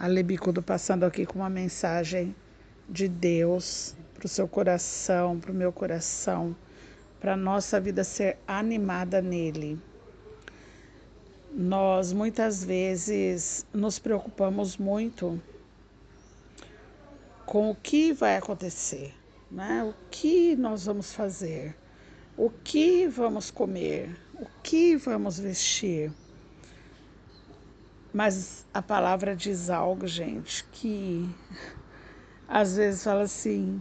Alebicudo passando aqui com uma mensagem de Deus para o seu coração, para o meu coração, para a nossa vida ser animada nele. Nós muitas vezes nos preocupamos muito com o que vai acontecer, né? O que nós vamos fazer, o que vamos comer, o que vamos vestir. Mas a palavra diz algo, gente, que às vezes fala assim: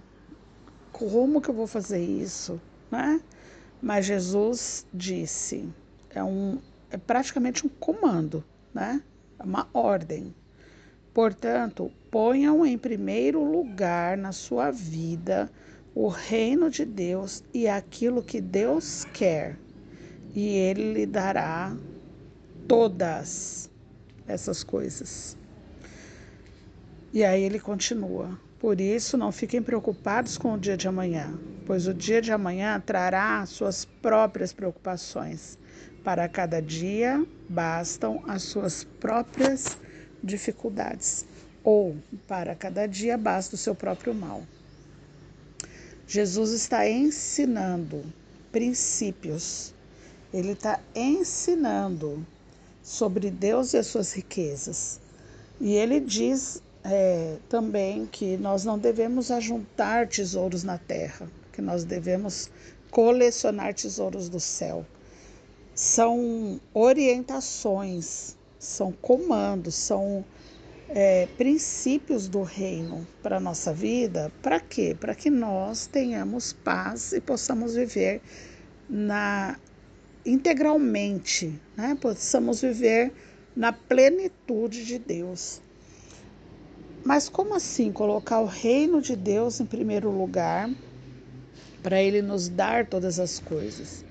como que eu vou fazer isso? Né? Mas Jesus disse: é, um, é praticamente um comando, né? é uma ordem. Portanto, ponham em primeiro lugar na sua vida o reino de Deus e aquilo que Deus quer, e Ele lhe dará todas essas coisas. E aí ele continua: Por isso, não fiquem preocupados com o dia de amanhã, pois o dia de amanhã trará suas próprias preocupações. Para cada dia bastam as suas próprias dificuldades, ou para cada dia basta o seu próprio mal. Jesus está ensinando princípios, ele está ensinando sobre Deus e as suas riquezas. E ele diz é, também que nós não devemos ajuntar tesouros na terra, que nós devemos colecionar tesouros do céu. São orientações, são comandos, são é, princípios do reino para a nossa vida. Para quê? Para que nós tenhamos paz e possamos viver na integralmente, né? possamos viver na plenitude de Deus. Mas como assim colocar o reino de Deus em primeiro lugar para ele nos dar todas as coisas?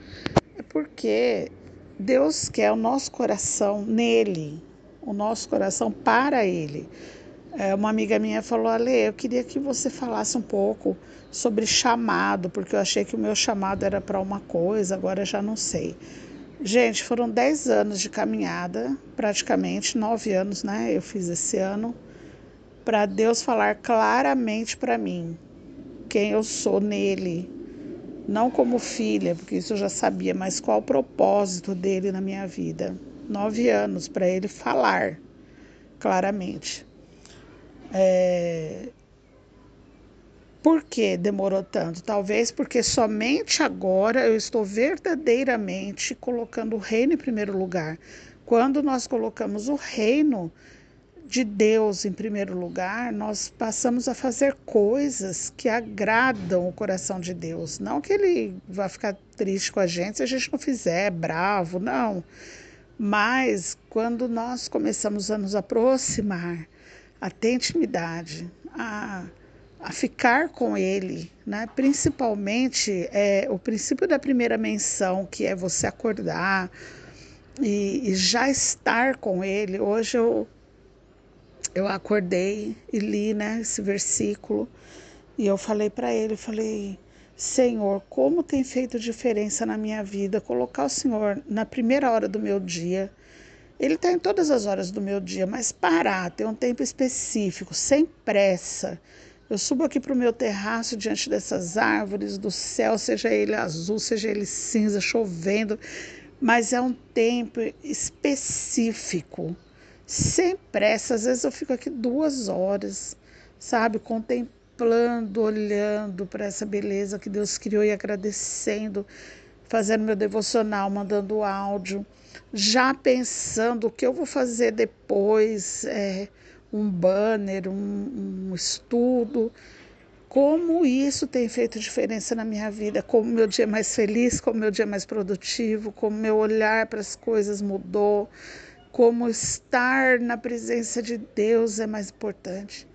É porque Deus quer o nosso coração nele, o nosso coração para ele. É, uma amiga minha falou: Ale, eu queria que você falasse um pouco sobre chamado, porque eu achei que o meu chamado era para uma coisa, agora já não sei. Gente, foram 10 anos de caminhada, praticamente, 9 anos, né? Eu fiz esse ano, para Deus falar claramente para mim quem eu sou nele. Não como filha, porque isso eu já sabia, mas qual o propósito dele na minha vida. Nove anos para ele falar claramente. É... Por que demorou tanto? Talvez porque somente agora eu estou verdadeiramente colocando o reino em primeiro lugar. Quando nós colocamos o reino de Deus em primeiro lugar, nós passamos a fazer coisas que agradam o coração de Deus. Não que ele vá ficar triste com a gente se a gente não fizer, bravo, não. Mas quando nós começamos a nos aproximar a ter intimidade, a, a ficar com ele, né? principalmente é, o princípio da primeira menção, que é você acordar e, e já estar com ele. Hoje eu, eu acordei e li né, esse versículo e eu falei para ele, falei, Senhor, como tem feito diferença na minha vida colocar o Senhor na primeira hora do meu dia, ele está em todas as horas do meu dia, mas parar, ter um tempo específico, sem pressa. Eu subo aqui para o meu terraço diante dessas árvores do céu, seja ele azul, seja ele cinza, chovendo, mas é um tempo específico, sem pressa. Às vezes eu fico aqui duas horas, sabe, contemplando, olhando para essa beleza que Deus criou e agradecendo, fazendo meu devocional, mandando áudio já pensando o que eu vou fazer depois, é, um banner, um, um estudo. Como isso tem feito diferença na minha vida, como meu dia é mais feliz, como meu dia é mais produtivo, como meu olhar para as coisas mudou, como estar na presença de Deus é mais importante.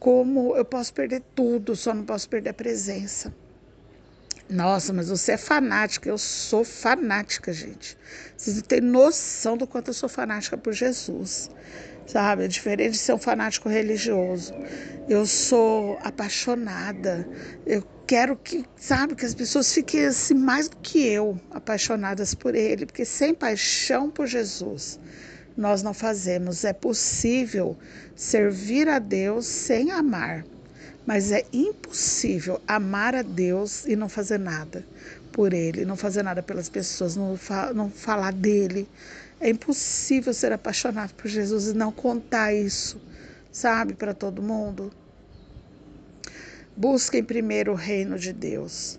Como eu posso perder tudo, só não posso perder a presença. Nossa, mas você é fanática. Eu sou fanática, gente. Vocês não têm noção do quanto eu sou fanática por Jesus. Sabe? É diferente de ser um fanático religioso. Eu sou apaixonada. Eu quero que, sabe, que as pessoas fiquem assim mais do que eu, apaixonadas por Ele. Porque sem paixão por Jesus nós não fazemos. É possível servir a Deus sem amar, mas é impossível amar a Deus e não fazer nada por Ele, não fazer nada pelas pessoas, não, fa não falar dele. É impossível ser apaixonado por Jesus e não contar isso, sabe, para todo mundo. Busquem primeiro o reino de Deus.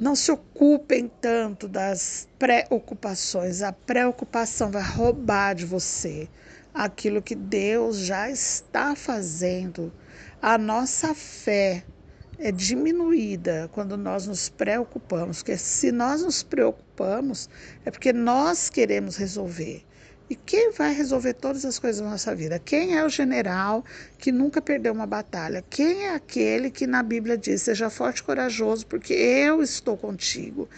Não se ocupem tanto das preocupações. A preocupação vai roubar de você aquilo que Deus já está fazendo. A nossa fé é diminuída quando nós nos preocupamos, porque se nós nos preocupamos é porque nós queremos resolver. E quem vai resolver todas as coisas da nossa vida? Quem é o general que nunca perdeu uma batalha? Quem é aquele que na Bíblia diz: seja forte e corajoso, porque eu estou contigo?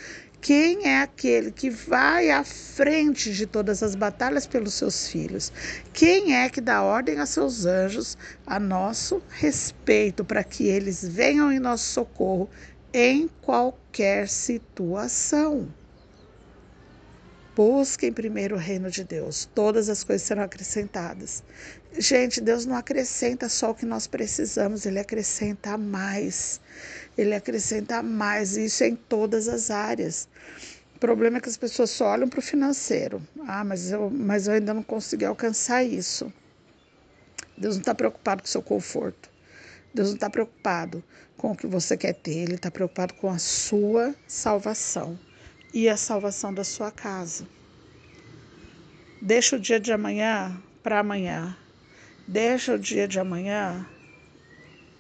Quem é aquele que vai à frente de todas as batalhas pelos seus filhos? Quem é que dá ordem a seus anjos a nosso respeito para que eles venham em nosso socorro em qualquer situação? Busquem primeiro o reino de Deus, todas as coisas serão acrescentadas. Gente, Deus não acrescenta só o que nós precisamos, Ele acrescenta mais. Ele acrescenta mais, isso é em todas as áreas. O problema é que as pessoas só olham para o financeiro. Ah, mas eu, mas eu ainda não consegui alcançar isso. Deus não está preocupado com o seu conforto. Deus não está preocupado com o que você quer ter, Ele está preocupado com a sua salvação e a salvação da sua casa. Deixa o dia de amanhã para amanhã. Deixa o dia de amanhã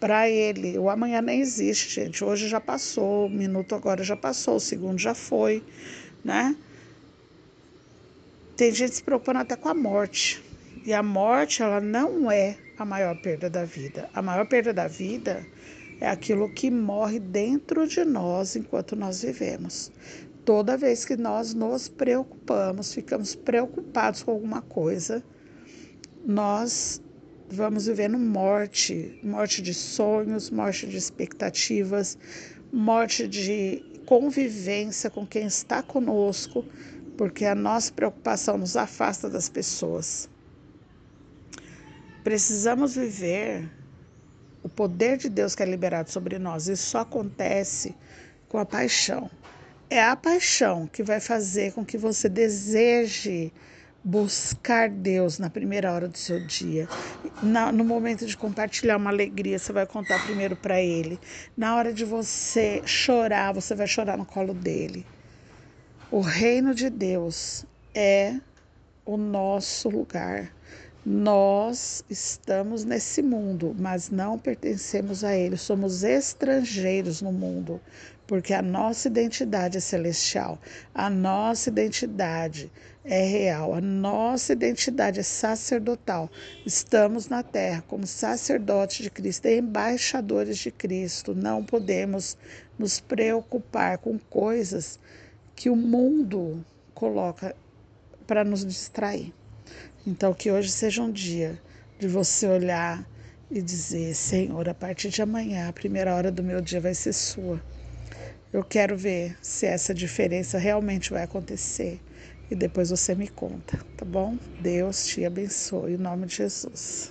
para ele. O amanhã nem existe, gente. Hoje já passou, o minuto agora já passou, o segundo já foi, né? Tem gente se preocupando até com a morte. E a morte, ela não é a maior perda da vida. A maior perda da vida é aquilo que morre dentro de nós enquanto nós vivemos toda vez que nós nos preocupamos, ficamos preocupados com alguma coisa, nós vamos vivendo morte, morte de sonhos, morte de expectativas, morte de convivência com quem está conosco, porque a nossa preocupação nos afasta das pessoas. Precisamos viver poder de Deus que é liberado sobre nós. Isso só acontece com a paixão. É a paixão que vai fazer com que você deseje buscar Deus na primeira hora do seu dia. Na, no momento de compartilhar uma alegria, você vai contar primeiro para Ele. Na hora de você chorar, você vai chorar no colo dele. O reino de Deus é o nosso lugar. Nós estamos nesse mundo, mas não pertencemos a ele, somos estrangeiros no mundo, porque a nossa identidade é celestial, a nossa identidade é real, a nossa identidade é sacerdotal. Estamos na terra como sacerdotes de Cristo, embaixadores de Cristo. Não podemos nos preocupar com coisas que o mundo coloca para nos distrair. Então, que hoje seja um dia de você olhar e dizer: Senhor, a partir de amanhã, a primeira hora do meu dia vai ser sua. Eu quero ver se essa diferença realmente vai acontecer. E depois você me conta, tá bom? Deus te abençoe, em nome de Jesus.